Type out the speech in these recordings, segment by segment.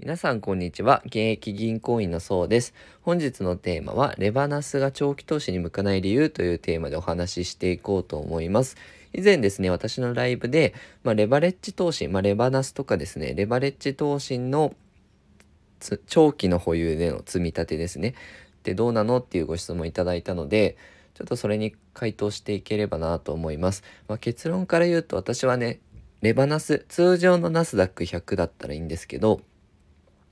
皆さんこんにちは。現役銀行員のそうです。本日のテーマは、レバナスが長期投資に向かない理由というテーマでお話ししていこうと思います。以前ですね、私のライブで、まあ、レバレッジ投資、まあ、レバナスとかですね、レバレッジ投資の長期の保有での積み立てですね。で、どうなのっていうご質問いただいたので、ちょっとそれに回答していければなと思います。まあ、結論から言うと私はね、レバナス、通常のナスダック100だったらいいんですけど、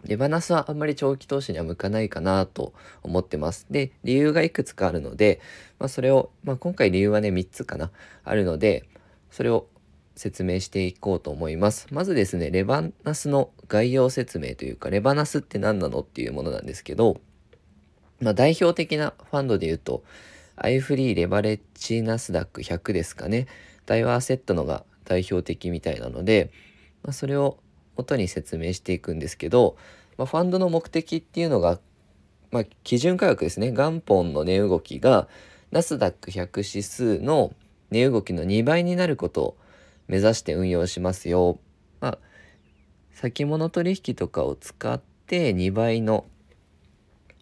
レバナスはあんまり長期投資には向かないかなと思ってます。で、理由がいくつかあるので、まあ、それを、まあ、今回理由はね、3つかな、あるので、それを説明していこうと思います。まずですね、レバナスの概要説明というか、レバナスって何なのっていうものなんですけど、まあ、代表的なファンドで言うと、アイフリーレバレッジナスダック100ですかね。ダイワーセットのが代表的みたいなので、まあ、それを元に説明していくんですけど、まあ、ファンドの目的っていうのが、まあ、基準価格ですね元本の値動きがナスダック100指数の値動きの2倍になることを目指して運用しますよ。まあ、先物取引とかを使って2倍の、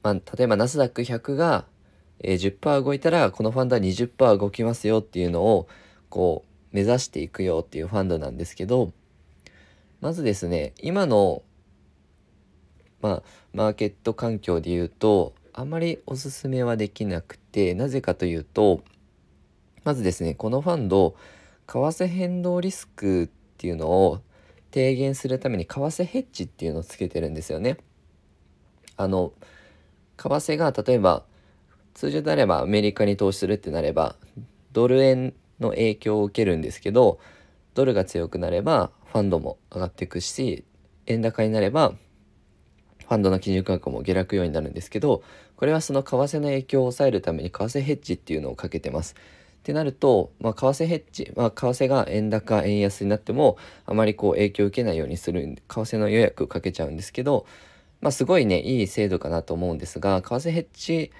まあ、例えばナスダック100が、えー、10%動いたらこのファンドは20%動きますよっていうのをこう目指していくよっていうファンドなんですけどまずですね今のまあマーケット環境で言うとあまりおすすめはできなくてなぜかというとまずですねこのファンド為替変動リスクっていうのを低減するために為替ヘッジっていうのをつけてるんですよね。あの為替が例えば通常であればアメリカに投資するってなればドル円の影響を受けるんですけどドルが強くなればファンドも上がっていくし円高になればファンドの基準価格も下落ようになるんですけどこれはその為替の影響を抑えるために為替ヘッジっていうのをかけてます。ってなると、まあ、為替ヘッジ、まあ、為替が円高円安になってもあまりこう影響を受けないようにする為替の予約をかけちゃうんですけど、まあ、すごいねいい制度かなと思うんですが為替ヘッジ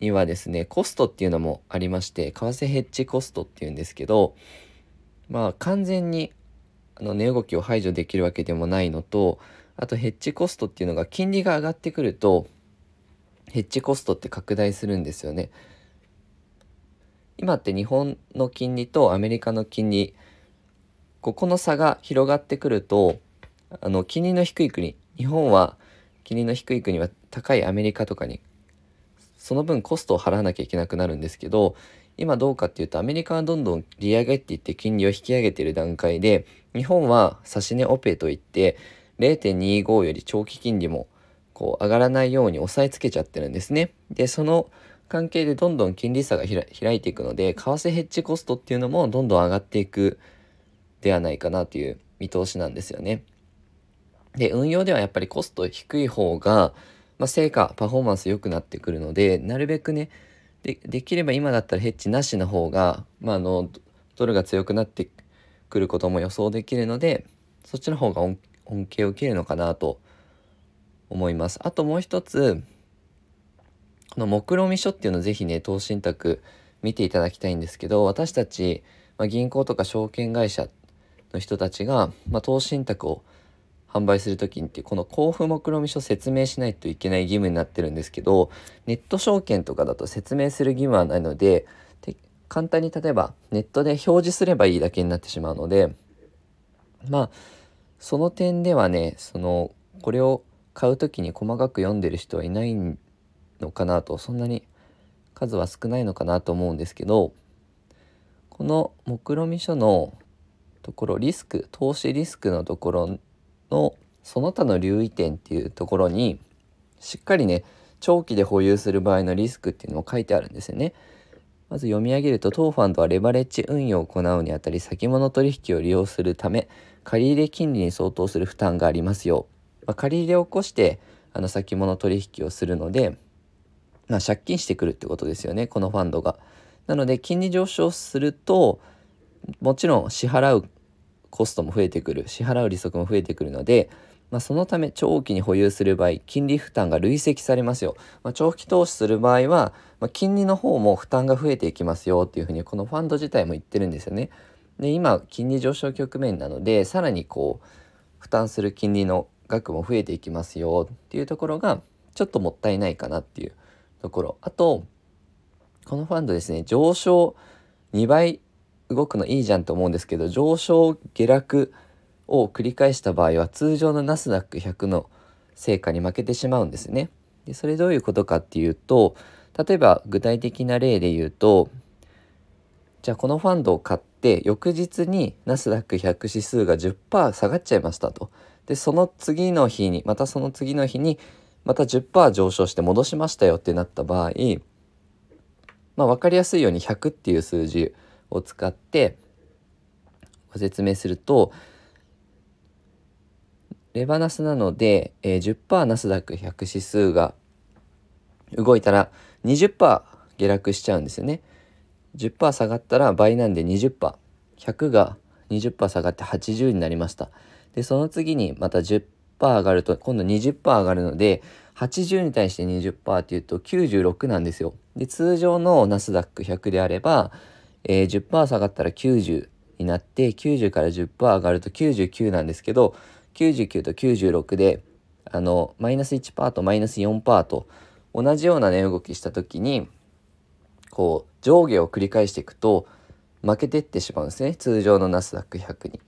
にはですねコストっていうのもありまして為替ヘッジコストっていうんですけどまあ完全にあの値動きを排除できるわけでもないのとあとヘッジコストっていうのが金利が上がってくるとヘッジコストって拡大するんですよね。今って日本の金利とアメリカの金利ここの差が広がってくるとあの金利の低い国日本は金利の低い国は高いアメリカとかにその分コストを払わなきゃいけなくなるんですけど今どうかっていうとアメリカはどんどん利上げっていって金利を引き上げている段階で日本は指値オペといって0.25より長期金利もこう上がらないように押さえつけちゃってるんですね。でその関係でどんどん金利差が開いていくので為替ヘッジコストっていうのもどんどん上がっていくではないかなという見通しなんですよね。で運用ではやっぱりコスト低い方がまあ、成果パフォーマンス良くなってくるのでなるべくねでできれば今だったらヘッジなしの方が、まあ、あのドルが強くなってくることも予想できるのでそっちの方が恩恵を受けるのかなと思います。あともう一つこの目論見書っていうのをぜひね投資信託見ていただきたいんですけど私たち、まあ、銀行とか証券会社の人たちが、まあ、投資信託を販売する時ってこの交付目論見書説明しないといけない義務になってるんですけどネット証券とかだと説明する義務はないので簡単に例えばネットで表示すればいいだけになってしまうのでまあその点ではねそのこれを買う時に細かく読んでる人はいないのかなとそんなに数は少ないのかなと思うんですけどこの目論見書のところリスク投資リスクのところのその他の留意点っていうところにしっかりね長期で保有する場合のリスクっていうのも書いてあるんですよね。まず読み上げると当ファンドはレバレッジ運用を行うにあたり先物取引を利用するため借入金利に相当する負担がありますよ。まあ、借り入れを起こしてあの先物取引をするので、まあ、借金してくるってことですよねこのファンドが。なので金利上昇するともちろん支払うコストも増えてくる支払う利息も増えてくるので、まあ、そのため長期に保有する場合金利負担が累積されますよ、まあ、長期投資する場合は、まあ、金利の方も負担が増えていきますよっていうふうにこのファンド自体も言ってるんですよね。で今金利上昇局面なのでさらにこう負担する金利の額も増えていきますよっていうところがちょっともったいないかなっていうところあとこのファンドですね上昇2倍動くのいいじゃんと思うんですけど上昇下落を繰り返した場合は通常のナスダック100の成果に負けてしまうんですね。でそれどういうことかっていうと例えば具体的な例で言うとじゃあこのファンドを買って翌日にナスダック100指数が10%下がっちゃいましたと。でその次の日にまたその次の日にまた10%上昇して戻しましたよってなった場合まあ分かりやすいように100っていう数字を使ってご説明するとレバナスなので、えー、10%ナスダック100指数が動いたら20%下落しちゃうんですよね。10%下がったら倍なんで 20%100 が20%下がって80になりました。でその次にまた10%上がると今度20%上がるので80に対して20%っていうと96なんですよ。で通常のナスダック100であれば、えー、10%下がったら90になって90から10%上がると99なんですけど99と96であのマイナス1%とマイナス4%と同じような値動きした時にこう上下を繰り返していくと負けてってしまうんですね通常のナスダック100に。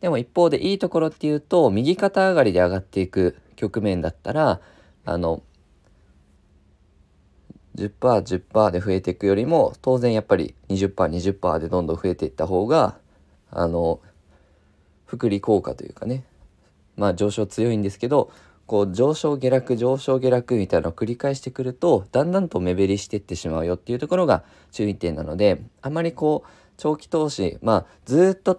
でも一方でいいところっていうと右肩上がりで上がっていく局面だったらあの 10%10% で増えていくよりも当然やっぱり 20%20% 20でどんどん増えていった方があの福利効果というかね。まあ上昇強いんですけどこう上昇下落上昇下落みたいなのを繰り返してくるとだんだんと目減りしていってしまうよっていうところが注意点なのであまりこう長期投資まあずっと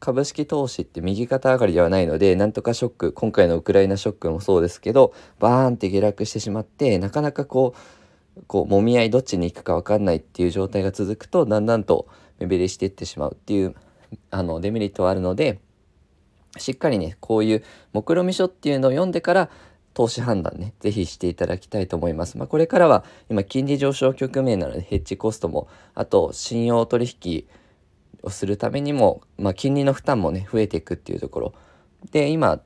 株式投資って右肩上がりではないのでなんとかショック今回のウクライナショックもそうですけどバーンって下落してしまってなかなかこうこう揉み合いどっちに行くか分かんないっていう状態が続くとだんだんと目減りしていってしまうっていうあのデメリットはあるのでしっかりねこういう目論見書っていうのを読んでから投資判断ね是非していただきたいと思います。まあ、これからは今金利上昇局面なのでヘッジコストもあと信用取引をするためにも、まあ、金利の負担もね増えていくっていうところで今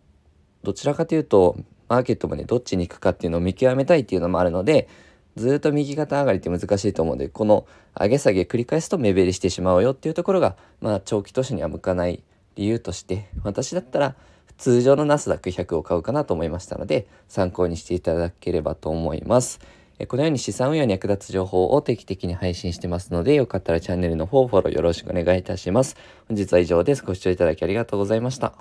どちらかというとマーケットもねどっちに行くかっていうのを見極めたいっていうのもあるのでずっと右肩上がりって難しいと思うのでこの上げ下げ繰り返すと目減りしてしまうよっていうところが、まあ、長期投資には向かない理由として私だったら通常のナスダック100を買うかなと思いましたので参考にしていただければと思います。このように資産運用に役立つ情報を定期的に配信してますのでよかったらチャンネルの方フォローよろしくお願いいたします。本日は以上です。ご視聴いただきありがとうございました。